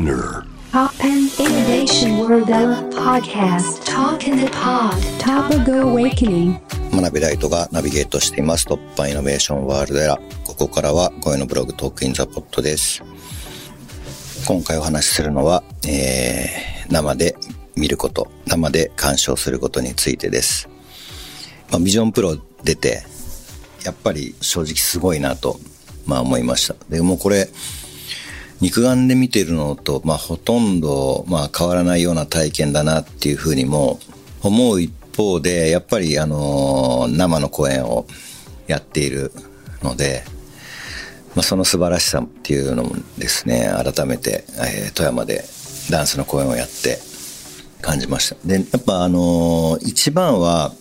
SPINEAR TOPPAN Innovation World Podcast Talk in the Pod Topical Awakening 真鍋大度がナビゲートしています。 TOPPAN INNOVATION WORLD ERA。ここからは声のブログ Talk in the Pod です。今回お話しするのは、えー、生で見ること、生で鑑賞することについてです。まあ、 Vision Pro 出て、やっぱり正直すごいなと、まあ思いました。で、もうこれ、肉眼で見てるのと、まあほとんど、まあ変わらないような体験だなっていうふうにも思う一方で、やっぱりあの、生の公演をやっているので、まあその素晴らしさっていうのもですね、改めて、えー富山でダンスの公演をやって感じました。で、やっぱあの、一番は、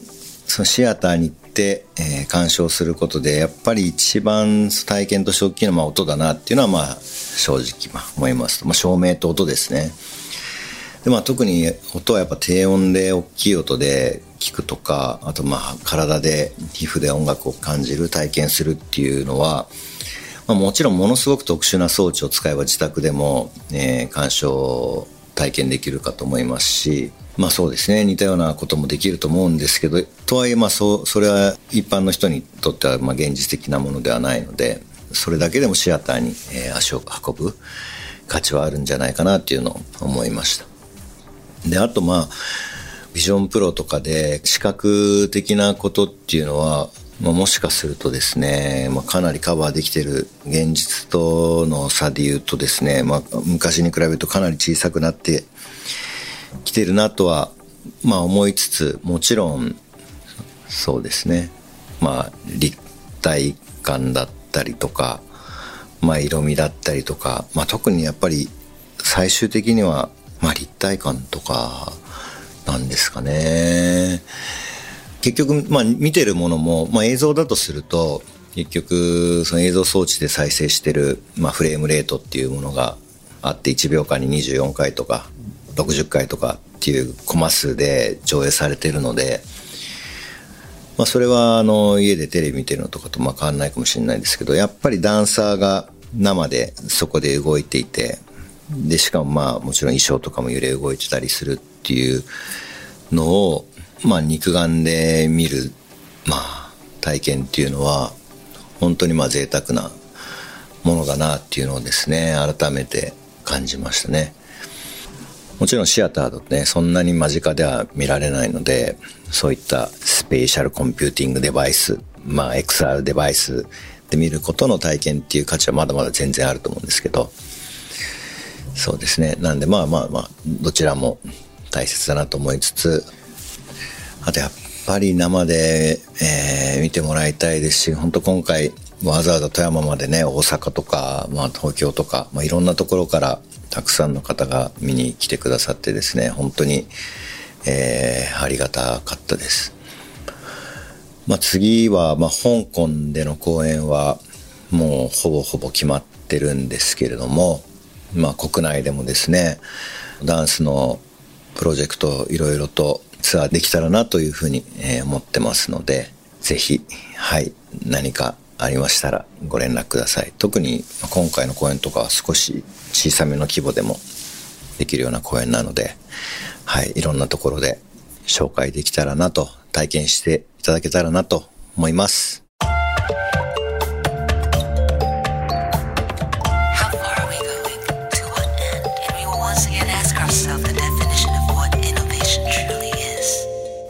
そのシアターにて、えー鑑賞することで、やっぱり一番体験として大きいのはま音だなっていうのはまあ正直まあ思います。まあ照明と音ですね。でまあ特に音はやっぱ低音で大きい音で聞くとか、あとまあ体で皮膚で音楽を感じる、体験するっていうのは、まあ、もちろんものすごく特殊な装置を使えば自宅でも、えー鑑賞体験できるかと思いますし、まあそうですね、似たようなこともできると思うんですけど、とはいえまあそ、それは一般の人にとってはまあ現実的なものではないので、それだけでもシアターに、えー足を運ぶ価値はあるんじゃないかなっていうのを思いました。で、あとまあ、ビジョンプロとかで視覚的なことっていうのは、まあ、もしかするとですね、まあ、かなりカバーできてる現実との差で言うとですね、まあ、昔に比べるとかなり小さくなってきてるなとは、まあ思いつつ、もちろん、そうですね、まあ立体感だったりとか、まあ色味だったりとか、まあ特にやっぱり最終的には、まあ立体感とかなんですかね。結局、まあ見てるものも、まあ映像だとすると、結局、その映像装置で再生してる、まあフレームレートっていうものがあって、1秒間に24回とか、60回とかっていうコマ数で上映されてるので、まあ、それはあの家でテレビ見てるのとかとまあ変わらないかもしれないですけどやっぱりダンサーが生でそこで動いていてでしかもまあもちろん衣装とかも揺れ動いてたりするっていうのをまあ肉眼で見るまあ体験っていうのは本当にまあ贅沢なものだなっていうのをですね改めて感じましたね。もちろんシアターだとね、そんなに間近では見られないので、そういった spatial computing デバイス、まあ XR デバイスで見ることの体験っていう価値はまだまだ全然あると思うんですけど、そうですね。なんでまあまあまあ、どちらも大切だなと思いつつ、あとやっぱり生で、えー見てもらいたいですし、本当今回わざわざ富山までね、大阪とか、まあ東京とか、まあいろんなところからたくさんの方が見に来てくださってですね、本当に、えーありがたかったです。まあ次は、まあ香港での公演はもうほぼほぼ決まってるんですけれども、まあ国内でもですね、ダンスのプロジェクトいろいろとツアーできたらなというふうにえ思ってますので、ぜひ、はい、何かありましたらご連絡ください。特に今回の公演とかは少し小さめの規模でもできるような公演なのではいいろんなところで紹介できたらなと体験していただけたらなと思います。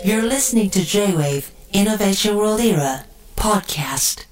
You're listening to J-Wave Innovation World Era Podcast.